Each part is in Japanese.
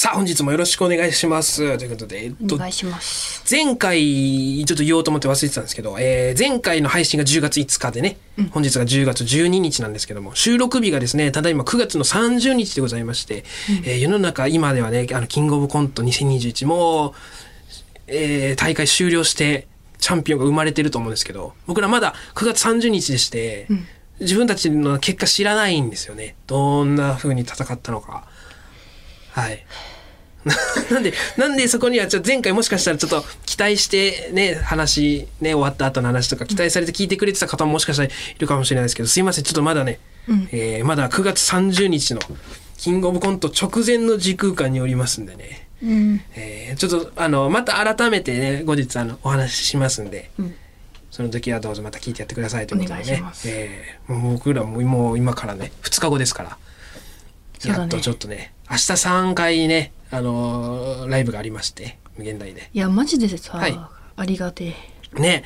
さあ、本日もよろしくお願いします。ということで、えっとお、願いします。前回、ちょっと言おうと思って忘れてたんですけど、えー前回の配信が10月5日でね、本日が10月12日なんですけども、収録日がですね、ただいま9月の30日でございまして、えー世の中今ではね、あの、キングオブコント2021も、えー大会終了して、チャンピオンが生まれてると思うんですけど、僕らまだ9月30日でして、自分たちの結果知らないんですよね。どんな風に戦ったのか。はい。なんで、なんでそこには、ちょっと前回もしかしたらちょっと期待してね、話、ね、終わった後の話とか期待されて聞いてくれてた方ももしかしたらいるかもしれないですけど、すいません、ちょっとまだね、えーまだ9月30日のキングオブコント直前の時空間におりますんでね、うん。えーちょっとあの、また改めてね、後日あの、お話ししますんで、その時はどうぞまた聞いてやってくださいということでね。えーもう僕らももう今からね、2日後ですから、やっとちょっとね、明日3回ね、あのーライブがありまして、無限大で。いや、マジでさ、はいありがてえ。ね、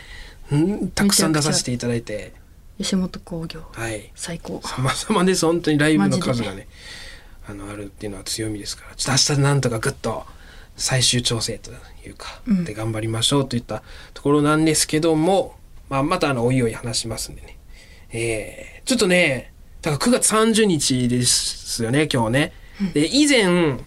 んたくさん出させていただいて、吉本興業、はい。最高。様々です、本当にライブの数がね、あの、あるっていうのは強みですから、ちょっと明日なんとかぐっと最終調整というか、うんで頑張りましょうといったところなんですけども、まあ、またあの、おいおい話しますんでね。えー、ちょっとね、だから9月30日ですよね、今日ね。で、以前、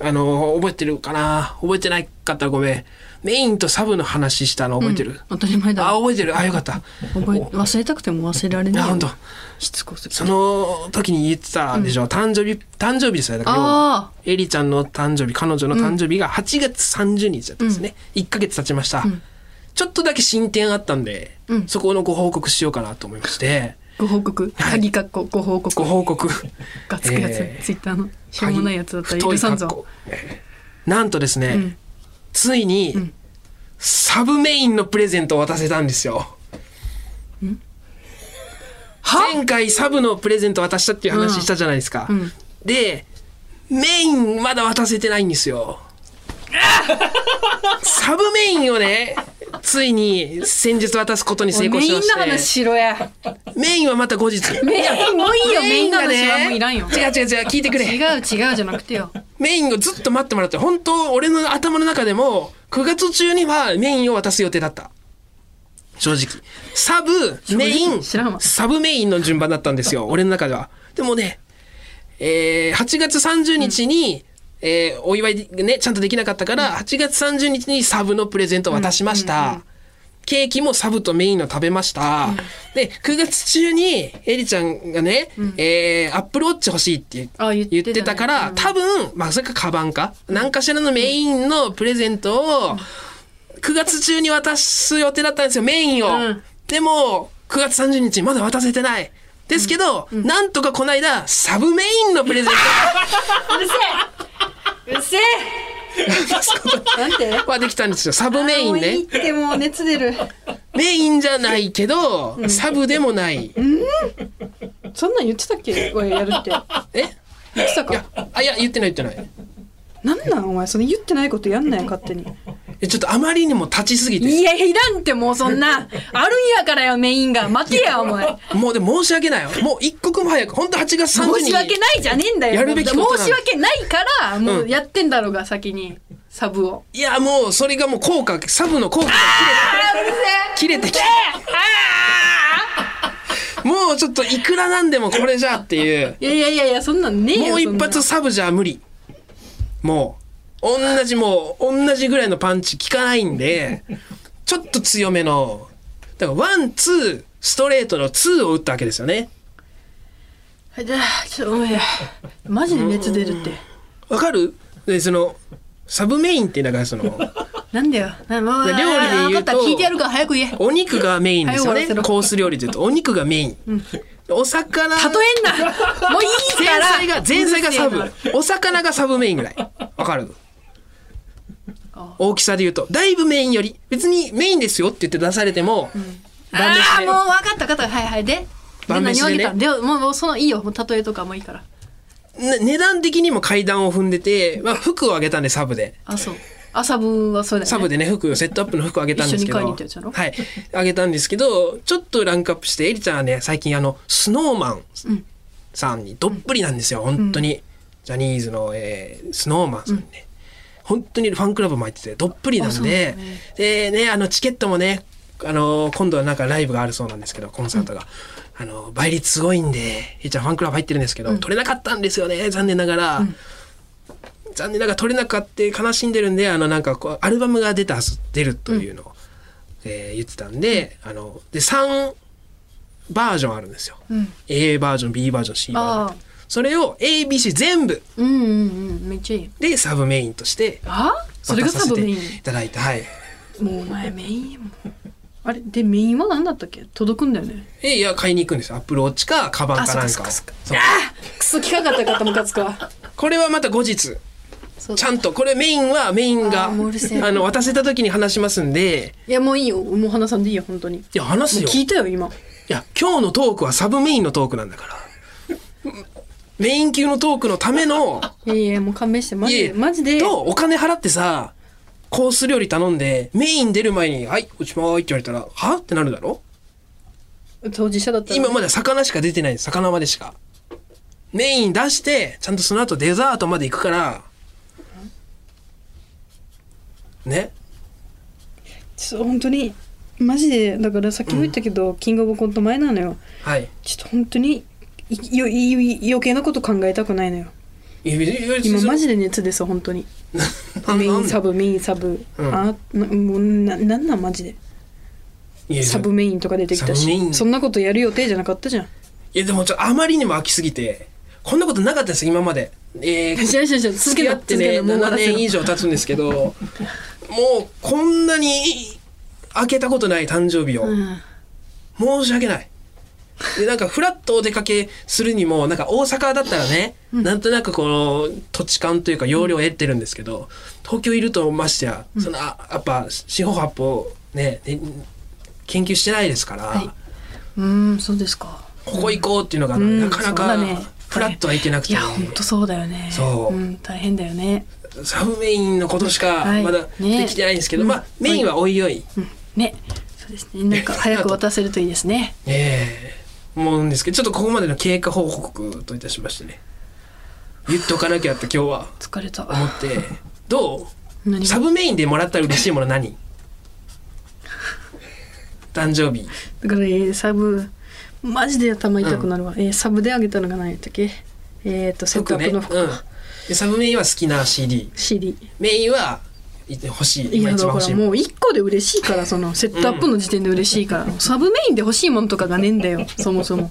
あの、覚えてるかな？覚えてないかった？らごめん。メインとサブの話したの覚えてる、当たり前だ。あ、覚えてる。あ、よかった。覚え忘れたくても忘れられないよ。あ本当しつこすぎてその時に言ってたでしょ、誕生日、誕生日ですよ。だからエリちゃんの誕生日、彼女の誕生日が8月30日だったんですね。1ヶ月経ちました。ちょっとだけ進展あったんで、うんそこのご報告しようかなと思いまして、ご報告？はい鍵かっこご報告。ご報告。がつくやつ、えーツイッターの。しょうもないやつだったら太許さんぞ。なんとですね、ん。ついに、サブメインのプレゼントを渡せたんですよ。前回サブのプレゼント渡したっていう話したじゃないですか。ん。で、メインまだ渡せてないんですよ。サブメインをね、ついに先日渡すことに成功メインのしまして。話しろや。メインはまた後日。メインもういいよ、メインのがね話はもういらんよ。違う違う違う、聞いてくれ。違う違うじゃなくてよ。メインをずっと待ってもらって、本当俺の頭の中でも、9月中にはメインを渡す予定だった。正直。サブ、メイン、サブメインの順番だったんですよ。俺の中では。でもね、えー、8月30日に、えーお祝いね、ちゃんとできなかったから、8月30日にサブのプレゼントを渡しました。ケーキもサブとメインの食べました。で、9月中に、エリちゃんがね、えー、アップルウォッチ欲しいってあ言ってたから、多分、まあ、それかカバンか、何かしらのメインのプレゼントを、9月中に渡す予定だったんですよ、メインを。うん。でも、9月30日まだ渡せてない。ですけど、なんとかこの間、サブメインのプレゼン うるせえうるせえ なんて？トはできたんですよ。サブメインねもういいっ。てもう熱出る。メインじゃないけど、サブでもない。そんなん言ってたっけ？おいやるって。え？言ってたいやか、あ、いや、言ってない言ってない。なんなんお前、それ言ってないことやんなよ、勝手に。えちょっとあまりにも立ちすぎて。いや、いらんってもうそんな。あるんやからよ、メインが。待てや、お前。もうでも申し訳ないよ。もう一刻も早く、本当8月30日に。申し訳ないじゃねえんだよ。やるべきこと申し訳ないから、もううんやってんだろうが、先に。サブを。いや、もうそれがもう効果、サブの効果が切れて、切れてきもうちょっといくらなんでもこれじゃっていう。いやいやいやいや、そんなんねえよ。もう一発サブじゃ無理。もう、同じもう、同じぐらいのパンチ効かないんで、ちょっと強めの、だからワン、ツー、ストレートのツーを打ったわけですよね。はいじゃあちょっとおいマジで熱出るって。わかる？でそのサブメインってだからその なんだよ。なもう料理で言うと聞いてやるから早く言え。お肉がメインですよね。コース料理で言うとお肉がメイン、お魚。例えんな。もういい前から。菜が前菜がサブ。お魚がサブメインぐらい。わかる？大きさで言うとだいぶメインより別にメインですよって言って出されても、あ晩飯で。あもう分かった分かった。はいはい。でで何をあげた？でもうもうそのいいよ。もう例えとかもいいから。ね値段的にも階段を踏んでて、まあ、服をあげたんでサブで。あそう。朝分はそれだよね。サブでね服セットアップの服をあげたんですけど。はい。あげたんですけどちょっとランクアップしてエリちゃんはね最近あのスノーマンさんにどっぷりなんですよ、本当に。ジャニーズの、えースノーマンさんにね、本当にファンクラブも入っててどっぷりなんでなんだね。でねあのチケットもねあの今度はなんかライブがあるそうなんですけどコンサートが、あの倍率すごいんでエリちゃんファンクラブ入ってるんですけど、取れなかったんですよね残念ながら。残念ながら取れなかった悲しんでるんであのなんかこうアルバムが出た出るというのを、えー言ってたんで,、あので3バージョンあるんですよ、ん。A バージョン B バージョン C バージョンそれを ABC 全部うんうんうんめっちゃいい。でサブメインとしてあ？それがサブメイン？いただいてはい。もうお前メインもあれ？でメインは何だったっけ？届くんだよね？えいや買いに行くんです。よアップルウォッチかカバンかなんかを。あクソ聞かなかったかとムカつくわ。これはまた後日。ちゃんとこれメインはメインがあの渡せた時に話しますんで。いやもういいよ。もう話さんでいいよ本当に。いや話すよ。聞いたよ今。いや今日のトークはサブメインのトークなんだからメイン級のトークのためのいやいやもう勘弁して。マジいえ。でマジで。とお金払ってさコース料理頼んでメイン出る前に「はいおしまーい」って言われたら「は?」ってなるだろ？当事者だったら。今まだ魚しか出てない。魚までしか。メイン出してちゃんとその後デザートまで行くから。ね？そう本当にマジでだからさっきも言ったけど、キングオブコント前なのよ。はい。ちょっと本当にいよいい余計なこと考えたくないのよ。いや別に別に今マジで熱です本当に。なメインサブメインサブ、うん。あなもうななんなんマジで？いやサブメインとか出てきたサブメイン。しそんなことやる予定じゃなかったじゃん。いやでもちょっとあまりにも飽きすぎてこんなことなかったです今まで。えー続付きけな合ってね7もう終わらせろ年以上経つんですけどもうこんなに開けたことない誕生日を、うん。申し訳ないでなんかフラッとお出かけするにもなんか大阪だったらね、なんとなくこの土地勘というか容量を得てるんですけど東京いるとましてや、そのあやっぱ四方八方ねね研究してないですから、はい。うーんそうですか。ここ行こうっていうのが、うん。なかなかフラッとはいけなくて、い。や本当そうだよね。そう。うん、大変だよね。サブメインのことしかはい。まだね。できてないんですけど、うん。まあメインはおいおい、うん。ね。そうですね。なんか早く渡せるといいですね。ええ思うんですけどちょっとここまでの経過報告といたしましてね。言っておかなきゃって今日は疲れた。思って。どう？サブメインでもらったら嬉しいもの何？誕生日。だから、えーサブマジで頭痛くなるわ、えーサブであげたのが何やったっけ？えっ、とセットアップの服。ねうん。でサブメインは好きな CD CD メインはい欲しいい今やだからもう1個で嬉しいからそのセットアップの時点で嬉しいから、サブメインで欲しいものとかがねえんだよそもそも。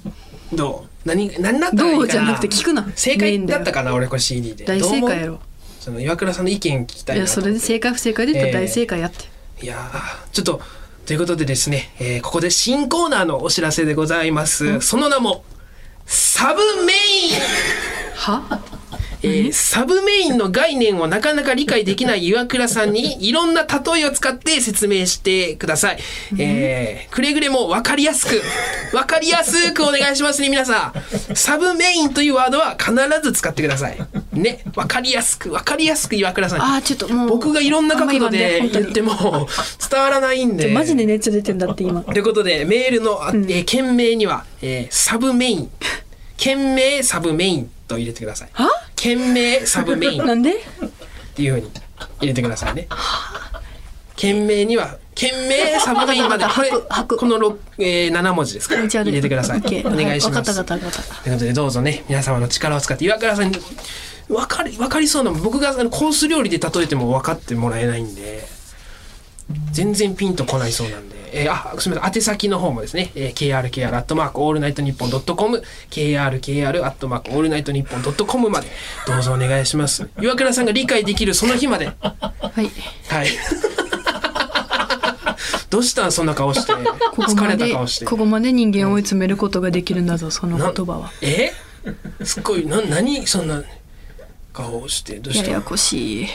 どう？何何だったらいいかな？どうじゃなくて聞くな。正解だったかな俺これ CD で。大正解やろ。その岩倉さんの意見聞きたいいやそれで正解不正解で言ったら大正解やって、いやーちょっとということでですね、えーここで新コーナーのお知らせでございます、その名もサブメイン。は？えーサブメインの概念をなかなか理解できない岩倉さんに いろんな例えを使って説明してください。えーくれぐれも分かりやすく、分かりやすくお願いしますね、皆さん。サブメインというワードは必ず使ってください。ね、分かりやすく、分かりやすく岩倉さんに。あーちょっともう僕がいろんな角度で言っても伝わらないんで。マジで熱出てんだって今ということで、メールの、あえー件名には、えーサブメイン。件名サブメインと入れてください。は？件名サブメイン。っ なんで？ていうふうに入れてくださいね。件名には、件名サブメインまで、これ、この6、えー、7文字ですから、入れてください。お願いします。わかったわかったわかった。ということで、どうぞね、皆様の力を使って、岩倉さんに、わかり、わかりそうな、僕があのコース料理で例えても分かってもらえないんで、全然ピンとこないそうなんで、えー、あ、すみません、宛先の方もですね、えー、krkr アットマークオールナイトニッポンドットコム、krkr アットマークオールナイトニッポンドットコムまで、どうぞお願いします。岩倉さんが理解できるその日まで。はいはい。どうしたんそんな顔して。ここまで疲れた顔して。ここまで人間を追い詰めることができるんだぞそのな言葉はえ？すっごい、な、何そんな顔をして、どうしたややこしい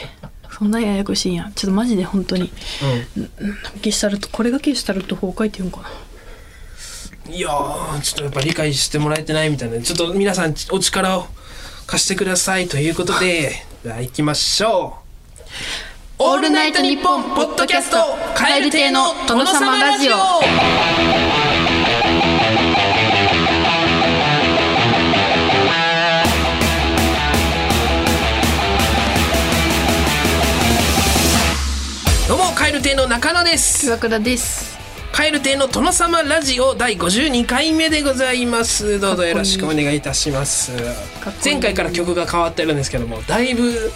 そんなややこしいやんちょっとマジで本当にうん。ゲシュタルトこれがゲシュタルト崩壊って言うんかないやー、ちょっとやっぱ理解してもらえてないみたいな。ちょっと皆さんお力を貸してくださいということで、じゃあ行きましょう。オールナイトニッポンポッドキャストカエル亭の殿様ラジオどうも、カエル亭の中野です。岩倉ですカエル亭の殿様ラジオ第52回目でございます。どうぞよろしくお願いいたします。前回から曲が変わってるんですけども、だいぶ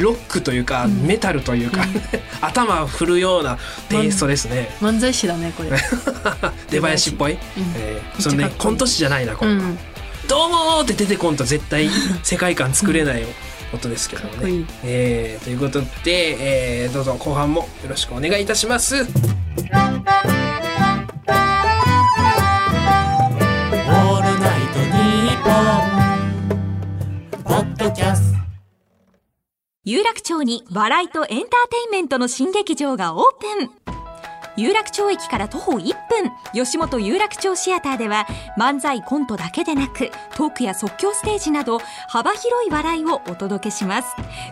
ロックというか、メタルというか、頭振るようなテイストですね。漫才師だねこれ 出囃子っぽい？うんえーそのね、コント師じゃないな、これ。うんどうもーって出てこんと絶対世界観作れないことですけどもね。いいえーということで、えーどうぞ後半もよろしくお願いいたします。オールナイトニッポン」ポッドキャスト有楽町に笑いとエンターテインメントの新劇場がオープン有楽町駅から徒歩1分。吉本有楽町シアターでは漫才コントだけでなくトークや即興ステージなど幅広い笑いをお届けします。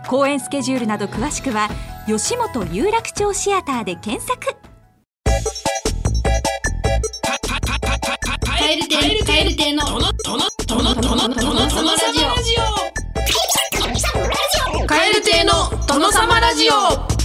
公演スケジュールなど詳しくは吉本有楽町シアターで検索。カエル亭カエル亭のカエル亭の殿様ラジオ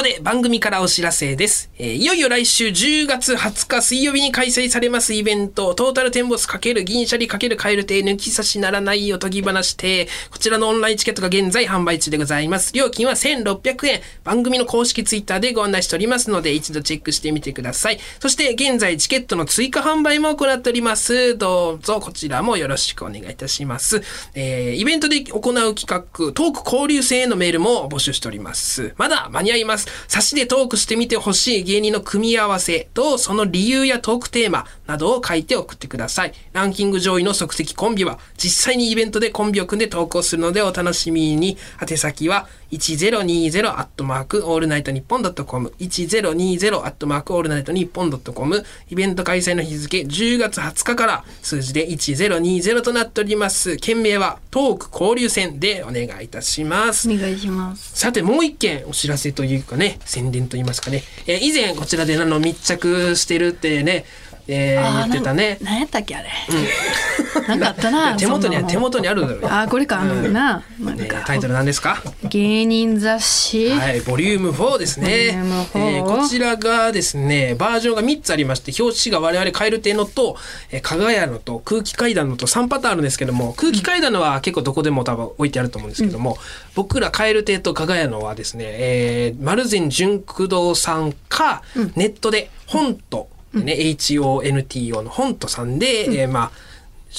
ここで番組からお知らせです。えーいよいよ来週10月20日水曜日に開催されますイベント、トータルテンボス×銀シャリ×カエル亭抜き差しならないおとぎ話亭。こちらのオンラインチケットが現在販売中でございます。料金は1600円。番組の公式ツイッターでご案内しておりますので、一度チェックしてみてください。そして現在チケットの追加販売も行っております。どうぞこちらもよろしくお願いいたします。えーイベントで行う企画、トーク交流戦へのメールも募集しております。まだ間に合います。差しでトークしてみてほしい芸人の組み合わせと、その理由やトークテーマなどを書いて送ってください。ランキング上位の即席コンビは、実際にイベントでコンビを組んで登場するのでお楽しみに。宛先は、1020アットマークオールナイトニッポンドットコム。1020アットマークオールナイトニッポンドットコム。イベント開催の日付10月20日から数字で1020となっております。件名はトーク交流戦でお願いいたします。お願いします。さてもう一件お知らせというかね宣伝と言いますかね、えー以前こちらであの密着してるってね、えー言ってたね。な何やったっけあれ、なんかあったな 手元にそんなの手元にあるだろうよ、あこれかあのな。なん。ねかタイトル何ですか？芸人雑誌、はい、ボリューム4ですね。ボリューム4えーこちらがですね、バージョンが3つありまして、表紙が我々カエル亭のと、えー、かがやのと空気階段のと3パターンあるんですけども、空気階段のは結構どこでも多分置いてあると思うんですけども、僕らカエル亭とかがやのはですね、えー、丸善純駆動さんか、ネットで本と、ね、HONTO の本とさんで、えーまあ、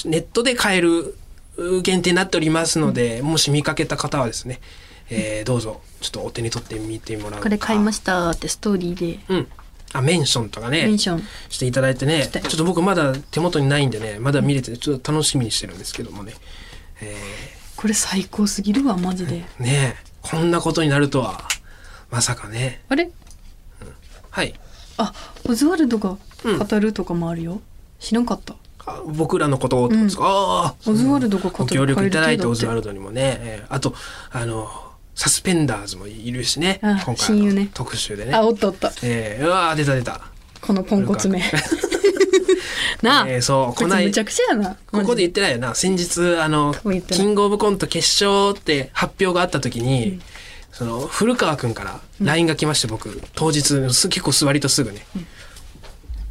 ネットで買えるう限定になっておりますので、もし見かけた方はですね、えーどうぞちょっとお手に取ってみてもらうか。これ買いましたってストーリーで。うん。あメンションとかねメンション。していただいてねちょっと。僕まだ手元にないんでねまだ見れてちょっと楽しみにしてるんですけどもね。えこれ最高すぎるわマジで。ーねえこんなことになるとはまさかね。あれ？はいあオズワルドが語るとかもあるよ、知らんかった。あ僕らのことをとですか、ああオズワルドが語るご協力いただいてオズワルドにもね、えーあとあのサスペンダーズもいるしね。あ今回親友ね。特集でね。あおったおった。えーうわー出た出た。このポンコツめ。なあ、えーそうこないこいつむちゃくちゃやな。ここで言ってないよな。先日あのキングオブコント決勝って発表があった時に、その古川君から LINE が来まして、僕。当日す結構座りとすぐね、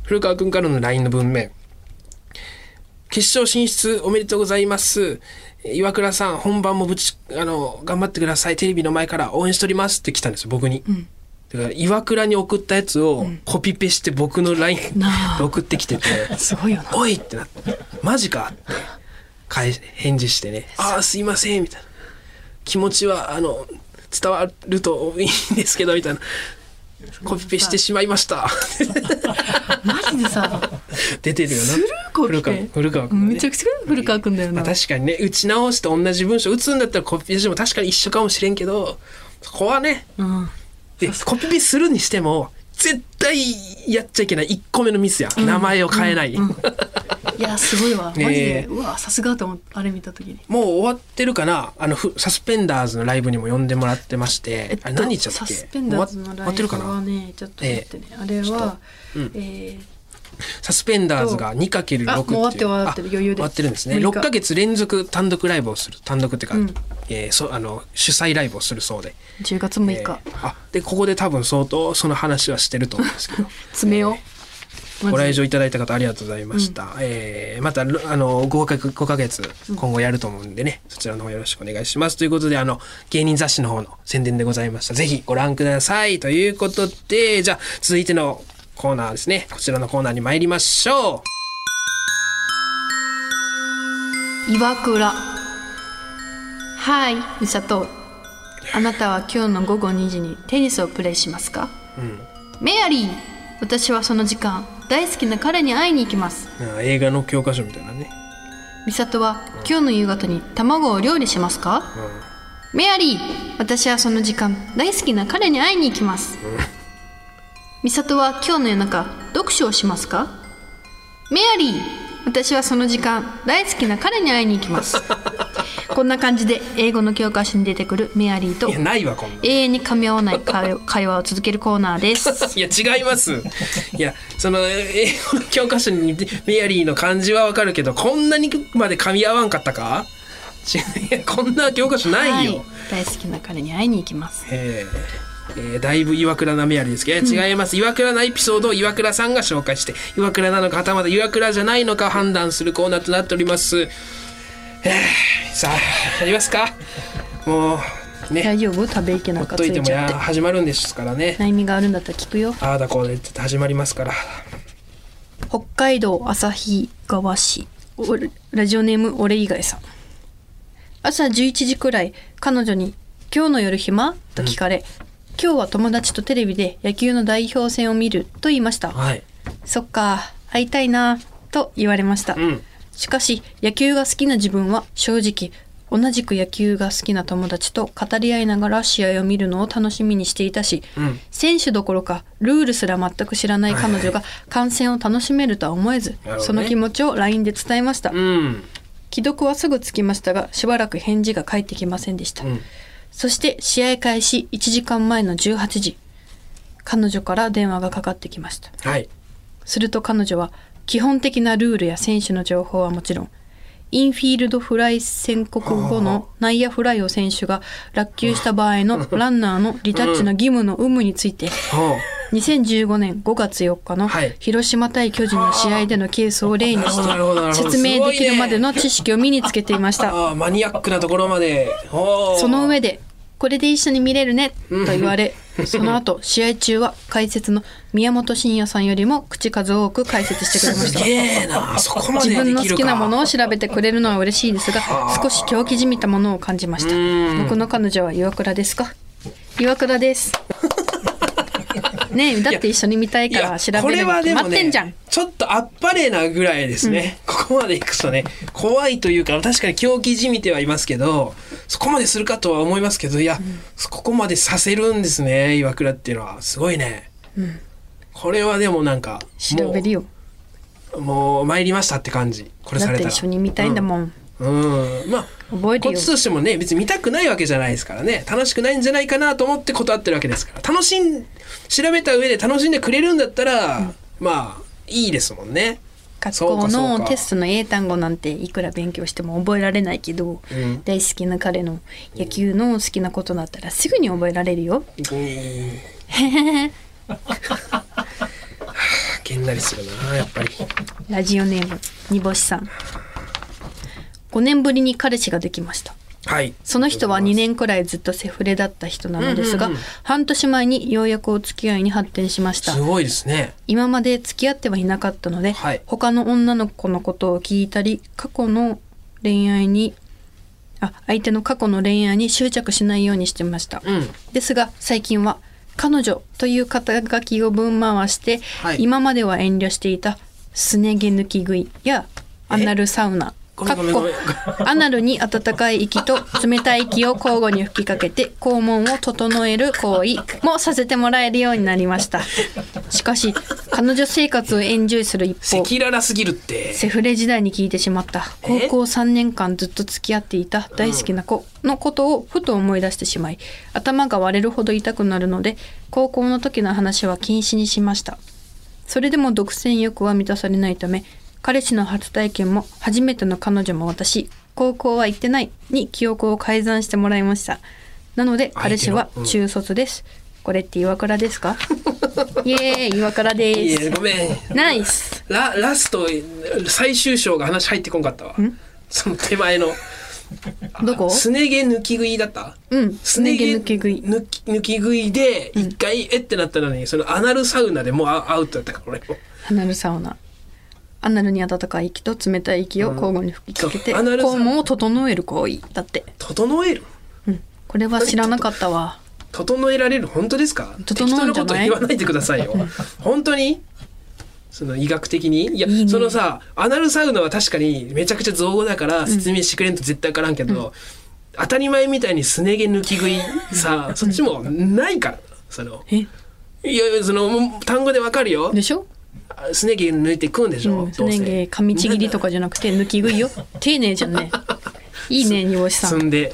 古川君からの LINE の文面。決勝進出おめでとうございます。岩倉さん、本番もぶち、あの、頑張ってください。テレビの前から応援しておりますって来たんですよ、僕に。だから岩倉に送ったやつをコピペして僕の LINE で送ってきてて。すごいよな「おい!」ってなって「マジか?」って。返し返事してね「ああすいません」みたいな「気持ちはあの伝わるといいんですけど」みたいな「コピペしてしまいました」マジでさ出てるよな。古川古川君がね。めちゃくちゃ古川君だよな。まあ、確かにね打ち直して同じ文章打つんだったらコピペしても確かに一緒かもしれんけどそこはね。うん。でコピペするにしても絶対やっちゃいけない。1個目のミスや、名前を変えない、いやすごいわ。マジねで。えうわさすがと思ってあれ見た時に。もう終わってるかな。あのふサスペンダーズのライブにも呼んでもらってまして、あれ何日だったっけ？サスペンダーズの終わライ終わってるかな？ブはねちょっと待ってね、あれは、うん。えサスペンダーズが 2×6 っていう。あもう終わってる終わってる。あ余裕で。終わってるんですね。6 6ヶ月連続単独ライブをする。単独っていうか、うん。えーそあの主催ライブをするそうで、ー、10月6日、えーあでここで多分相当その話はしてると思うんですけど。詰めよう、ご来場場いただいた方ありがとうございました。えーまた、あの、5か5ヶ月、今後やると思うんでね、そちらの方よろしくお願いします。ということで、あの、芸人雑誌の方の宣伝でございました。ぜひご覧ください。ということで、じゃあ、続いてのコーナーですね。こちらのコーナーに参りましょ岩倉。はい美里。あなたは今日の午後2時にテニスをプレイしますか、メアリー。私はその時間大好きな彼に会いに行きます。う。あ映画の教科書みたいなね。美里は今日の夕方に卵を料理しますか、メアリー。私はその時間大好きな彼に会いに行きます、美里は今日の夜中読書をしますか？メアリー私はその時間大好きな彼に会いに行きます。こんな感じで英語の教科書に出てくるメアリーと。永遠に噛み合わない会 会話を続けるコーナーです。いや、違います。いや、その、英語の教科書にメアリーの漢字はわかるけど、こんなにまで噛み合わんかったか？こんな教科書ないよ。はい。大好きな彼に会いに行きますえーえーだいぶ岩倉なめやりですけど、違います。岩倉なエピソードを岩倉さんが紹介して岩倉なのかはたまた岩倉じゃないのか判断するコーナーとなっております、えーさあやりますか。もうね。大丈夫？食べいけなほっんかつといても始まるんですからね。悩みがあるんだったら聞くよ。ああだこうでって始まりますから。北海道旭川市。おラジオネーム俺以外さん。朝11時くらい彼女に「今日の夜暇?」と聞かれ、今日は友達とテレビで野球の代表戦を見る」と言いました。はい。そっか会いたいなと言われました、うん。しかし野球が好きな自分は正直同じく野球が好きな友達と語り合いながら試合を見るのを楽しみにしていたし、うん。選手どころかルールすら全く知らない彼女が観戦を楽しめるとは思えず、ね。その気持ちを LINE で伝えました、うん。既読はすぐつきましたがしばらく返事が返ってきませんでした、うんそして試合開始1時間前の18時。彼女から電話がかかってきました。はい。すると彼女は基本的なルールや選手の情報はもちろんインフィールドフライ宣告後の内野フライを選手が落球した場合のランナーのリタッチの義務の有無についてほ2015年5月4日のはい。広島対巨人の試合でのケースを例にして説明できるまでの知識を身につけていました。マニアックなところまで。その上でこれで一緒に見れるねと言われその後 試合中は解説の宮本慎也さんよりも口数多く解説してくれました。自分の好きなものを調べてくれるのは嬉しいですが少し狂気じみたものを感じました。うん。僕の彼女は岩倉ですか？岩倉ですねえだって一緒に見たいから調べこれるに決はでもねまってんじゃん、ちょっとあっぱれなぐらいですね、ここまでいくとね怖いというか確かに狂気じみてはいますけどそこまでするかとは思いますけどいや、ここまでさせるんですね岩倉っていうのは。すごいね、これはでもなんか調べるよ。もう参りましたって感じ。これされたら。一緒に見たいんだもん、うん、まあ覚えるよ。こっちとしてもね別に見たくないわけじゃないですからね。楽しくないんじゃないかなと思って断ってるわけですから。楽しん調べた上で楽しんでくれるんだったら、まあいいですもんね。学校のテストの英単語なんていくら勉強しても覚えられないけど、うん。大好きな彼の野球の好きなことだったらすぐに覚えられるよ。げんなりするなやっぱり。ラジオネーム煮干しさん5年ぶりに彼氏ができました。はい。その人は2年くらいずっとセフレだった人なのですが、うんうんうん。半年前にようやくお付き合いに発展しました。すごいですね。今まで付き合ってはいなかったので、はい。他の女の子のことを聞いたり過去の恋愛にあ相手の過去の恋愛に執着しないようにしてました、うん。ですが最近は彼女という肩書きをぶん回して、はい。今までは遠慮していたすね毛抜き食いやアナルサウナごかっこ。アナルに温かい息と冷たい息を交互に吹きかけて肛門を整える行為もさせてもらえるようになりました。しかし彼女生活をエンジョイする一方赤裸々すぎるって。セフレ時代に聞いてしまった。高え校3年間ずっと付き合っていた大好きな子のことをふと思い出してしまい頭が割れるほど痛くなるので高校の時の話は禁止にしました。それでも独占欲は満たされないため彼氏の初体験も初めての彼女も私高校は行ってないに記憶を改ざんしてもらいました。なので彼氏は中卒です、これって岩倉ですか？イエーイ岩倉いです。やごめん。ナイス。ララスト最終章が話入ってこんかったわ。その手前の。どこ？すね毛抜き食いだった？うん。すね毛抜き食い。抜き抜き食いで一回えってなったのにそのアナルサウナでもうアアウトだったからこれアナルサウナアナルに温かい息と冷たい息を交互に吹きかけてそうアナルサウナ肛門を整える行為だって、整える？うん、これは知らなかったわ。整えられる？本当ですか？適当なこと言わないでくださいよ。本当に？その医学的に？いやね。そのさアナルサウナは確かにめちゃくちゃ造語だから説明してくれんと絶対わからんけど、当たり前みたいにすね毛抜き食い さそっちもないからその。いやその単語でわかるよ。でしょ、すね毛抜いて食うんでしょ、うん、すね毛噛みちぎりとかじゃなくて抜き食いよ。丁寧じゃんねいいね煮干しさん。積んで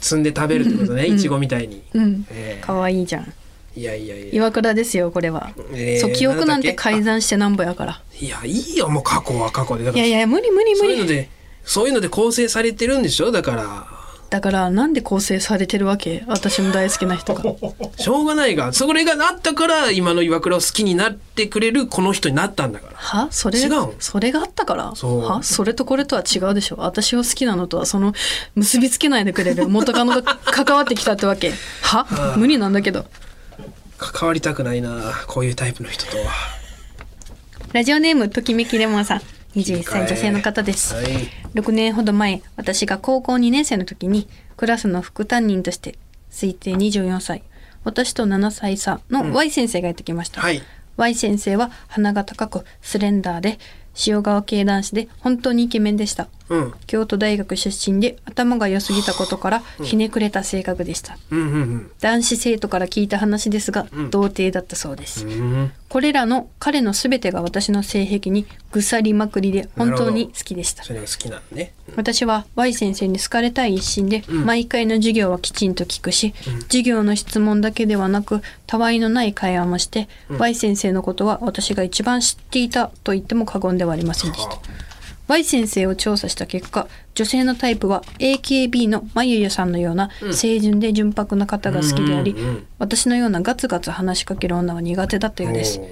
積んで食べるってことねいちごみたいに、うん。えかわいいじゃん。ーいやいやいや。岩倉ですよこれは、えーそう記憶なんて改ざんしてなんぼやから。いやいいよもう過去は過去で。だからいやいや無理無理無理。そういうのでそういうので構成されてるんでしょ？だからだからなんで構成されてるわけ？私の大好きな人が。しょうがないがそれがなったから今の岩倉を好きになってくれるこの人になったんだから。は？それ違うんそれがあったから？は？それとこれとは違うでしょ？私を好きなのとはその結びつけないでくれる元カノが関わってきたってわけ。は？無理なんだけど。関わりたくないなこういうタイプの人とは。ラジオネームときめきレモンさん21歳女性の方です、はい。6年ほど前私が高校2年生の時にクラスの副担任として推定24歳私と7歳差の Y 先生がやってきました、はい。Y 先生は鼻が高くスレンダーで塩顔系男子で本当にイケメンでしたうん。京都大学出身で頭が良すぎたことからひねくれた性格でした、うんうん男子生徒から聞いた話ですが、童貞だったそうです、うん。うんこれらの彼の全てが私の性癖にぐさりまくりで本当に好きでした。それが好きなのね。私は Y 先生に好かれたい一心で、毎回の授業はきちんと聞くし、授業の質問だけではなくたわいのない会話もして、Y 先生のことは私が一番知っていたと言っても過言ではありませんでした。Y 先生を調査した結果女性のタイプは AKB のまゆゆさんのような清純で純白な方が好きであり、私のようなガツガツ話しかける女は苦手だったようです。おー。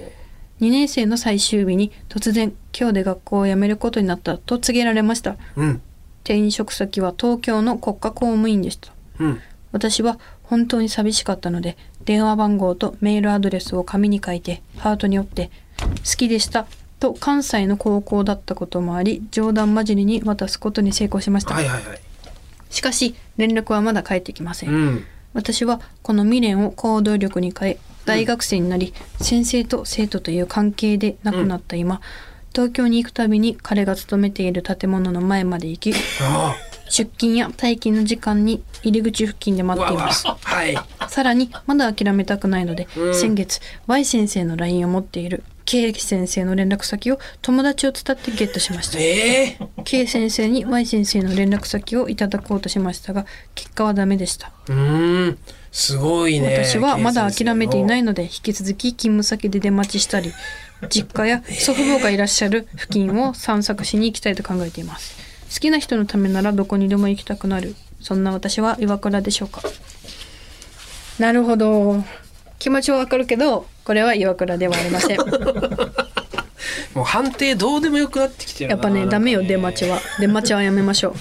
2年生の最終日に突然今日で学校を辞めることになった。と告げられました。うん。転職先は東京の国家公務員でした。うん。私は本当に寂しかったので電話番号とメールアドレスを紙に書いてハートに折って「好きでした」と関西の高校だったこともあり冗談交じりに渡すことに成功しました、はいはいはい。しかし連絡はまだ返ってきません、うん。私はこの未練を行動力に変え大学生になり、先生と生徒という関係で亡くなった今、東京に行くたびに彼が勤めている建物の前まで行きあ出勤や退勤の時間に入り口付近であ待っています。はい。さらにまだ諦めたくないので、うん。先月 Y 先生の LINE を持っている K 先生の連絡先を友達を伝ってゲットしました。ええ K 先生に Y 先生の連絡先をいただこうとしましたが結果はダメでした。うーん。すごいね私はまだ諦めていないのので引き続き勤務先で出待ちしたり実家や祖父母がいらっしゃる付近を散策しに行きたいと考えています。好きな人のためならどこにでも行きたくなる。そんな私は岩倉でしょうか。なるほど気持ちはわかるけどこれは岩倉ではありません。もう判定どうでもよくなってきてるなやっぱねダメよ出待ちは。出待ちはやめましょう。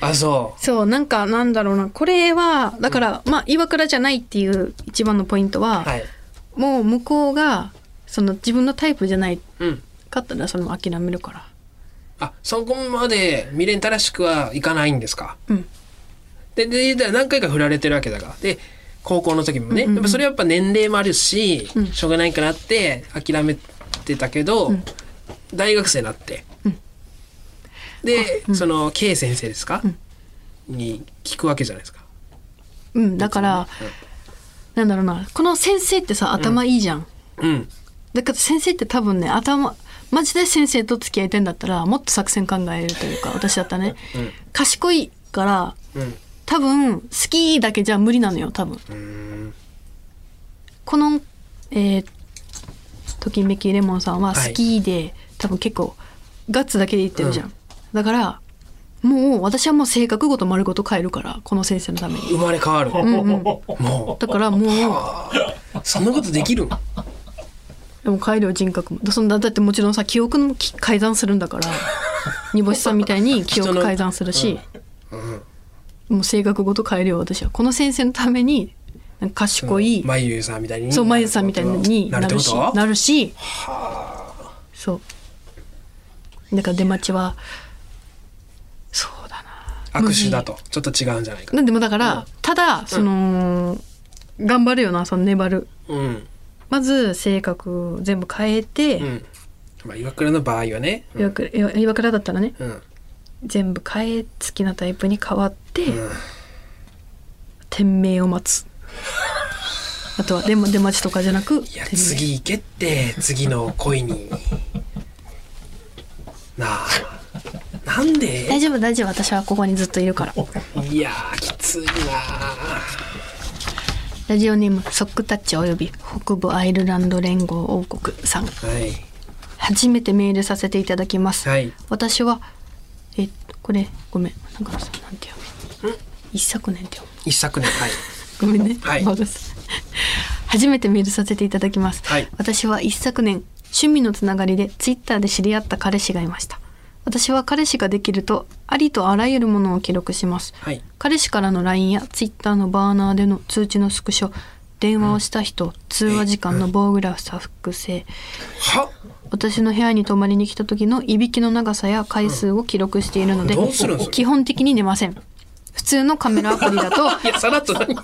あそそうなんかなんだろうな。これはだから、まあ岩倉じゃないっていう一番のポイントは、うはい。もう向こうがその自分のタイプじゃない。うん。かったらそれも諦めるから。あそこまで未練たらしくはいかないんですか？うん。ででで何回か振られてるわけだからで高校の時もね、うんうんうん。やっぱそれはやっぱ年齢もあるし、うん。しょうがないかなって諦めてたけど、ん。大学生になって、うん。で、その K 先生ですか、に聞くわけじゃないですか。うんだから、なんだろうなこの先生ってさ頭いいじゃん、うん。だから先生って多分ね頭マジで先生と付き合いたいんだったらもっと作戦考えるというか私だったらね、うん。賢いからうん多分好きだけじゃ無理なのよ多分。うん。このえー、ときめきレモンさんは好きで、多分結構ガッツだけで言ってるじゃん、うん。だからもう私はもう性格ごと丸ごと変えるからこの先生のために。生まれ変わる、うんうん。もだからもううそんなことできる？んでも変えるよ人格も。そんなだってもちろんさ記憶のき改ざんするんだから煮干しさんみたいに記憶改ざんするし、もう性格ごと変えるよ私は。この先生のためになんか賢い、まゆゆさんみたいにそうまゆさんみたいになるしと？なるしそう。だから出待ちはそうだな。握手だと。ちょっと違うんじゃないか。なんでもだから、ただその、頑張るよなその粘る。うん。まず性格全部変えて、うん。まあ岩倉の場合はね。うん。岩倉岩岩倉だったらね。うん。全部変え好きなタイプに変わって、うん天命を待つ。あとは出出待ちとかじゃなくいや次行けって次の恋に。なあ。なん大で丈夫大丈夫。私はここにずっといるから。いやーきついなラジオネームソックタッチおよび北部アイルランド連合王国さん。はい。初めてメールさせていただきます、はい。私はえこれごめん。なんかさなんて読む一昨年って一昨年はい ごめんね。はい初めてメールさせていただきます。はい私は一昨年、趣味のつながりでツイッターで知り合った彼氏がいました。私は彼氏ができると、ありとあらゆるものを記録します。はい彼氏からの LINE やツイッターのバーナーでの通知のスクショ、電話をした人、通話時間の棒グラフさ複製、は？私の部屋に泊まりに来た時のいびきの長さや回数を記録しているので、どうん基本的に寝ません。普通のカメラアプリだと、いやさらっと何？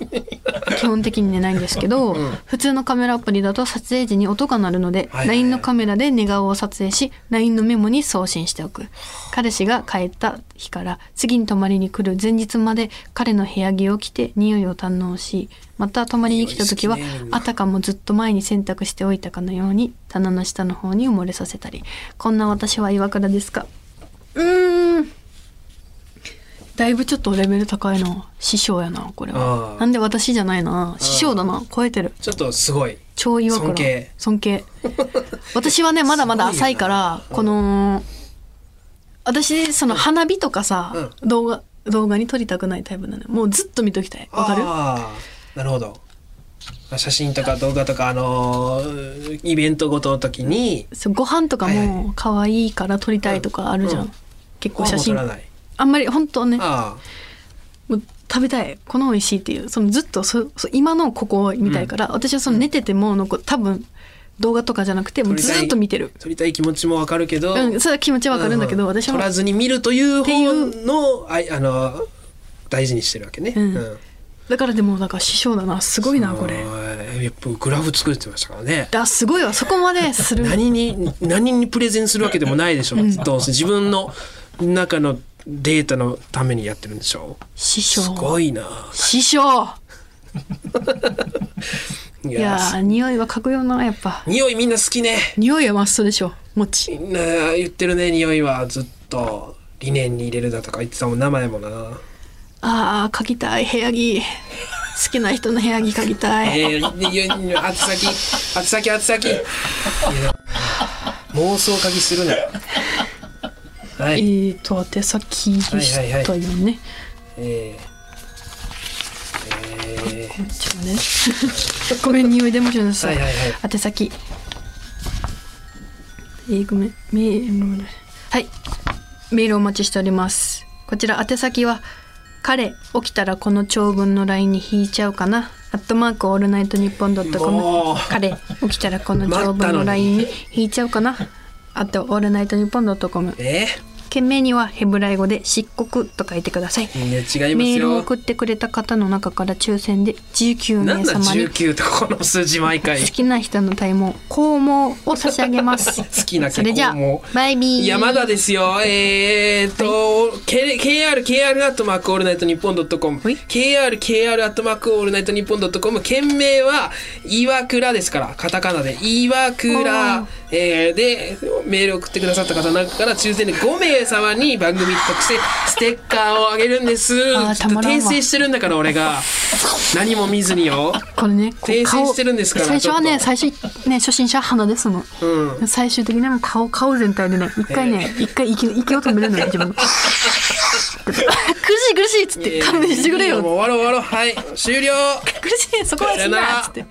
基本的に寝ないんですけど、ん。普通のカメラアプリだと撮影時に音が鳴るので、はいはいはい。LINE のカメラで寝顔を撮影し LINE のメモに送信しておく。彼氏が帰った日から次に泊まりに来る前日まで彼の部屋着を着て匂いを堪能しまた泊まりに来た時は匂い好きね。あたかもずっと前に洗濯しておいたかのように棚の下の方に埋もれさせたり。こんな私は岩倉ですか？うーんだいぶちょっとレベル高いな。師匠やなこれあーはなんで私じゃないな。師匠だな。超えてる。ちょっとすごい。超岩倉尊敬。尊敬。私はねまだまだ浅いからこの私その花火とかさ、動画動画に撮りたくないタイプなのよ。もうずっと見ときたい。わかる？ああなるほど。写真とか動画とかあのーイベントごとの時に。そうご飯とかはいはも可愛いから撮りたいとかあるじゃん、うん。結構写真撮らないあんまり本当ねあもう食べたいこの美味しいっていうそのずっとそそ今のここを見たいから、私はその寝ててものこ多分動画とかじゃなくてもうずっと見てる。あ撮りたい気持ちもわかるけど、うんそれは気持ちわかるんだけど、う私は撮らずに見るというてい方のあいあの大事にしてるわけね、うん。だからでもなんか師匠だなすごいなこれ。れやっぱグラフ作ってましたからね。だすごいわ。そこまでする。何に何にプレゼンするわけでもないでしょ、どうせ。自分の中のデータのためにやってるんでしょ？師匠。すごいな。師匠。いいやー匂いは嗅ぐよなやっぱ。匂いみんな好きね。匂いはマストでしょもち。みんな言ってるね匂いは。ずっと理念に入れるだとか言ってたもん名前もな。あー嗅ぎたい部屋着。好きな人の部屋着嗅ぎたい。えー、厚先厚先厚先。妄想鍵するなはい、えーと宛先でしたよね。えーえーちょっとねごめん匂いでもちろんさはいはいはい。宛先。えー、ごめん。メールはい。メールお待ちしております。こちら宛先は彼起きたらこの長文の LINE に引いちゃうかな。アットマークオールナイトニッポンドットコム。彼起きたらこの長文の LINE に引いちゃうかなあとオールナイトニッポンドットコム。え件名にはヘブライ語で漆黒と書いてください。ー、いや違いますよ。メールを送ってくれた方の中から抽選で19なんだ名様に19とこの数字毎回。好きな人の体毛肛毛を差し上げます。好きなそれじゃあも。バイビー。いやまだですよ。えー、っと、K- KR KR アットマークオールナイトニッポンドットコム。はい。KR KR アットマークオールナイトニッポンドットコム。件名は岩倉ですから。カタカナで。岩お倉ー、えー、でメール送ってくださった方の中から抽選で5名様に番組特製ステッカーをあげるんです。訂正してるんだから俺が。何も見ずによ。これね訂正してるんですから最初はね最初ね初心者鼻ですもん。うん。最終的には顔顔全体でね一回ね一回息息を止めるのよ自分。の苦しい苦しいっつって勘弁してくれよ。もう終わろう終わろう。はい終了。苦しいそこはしなっつって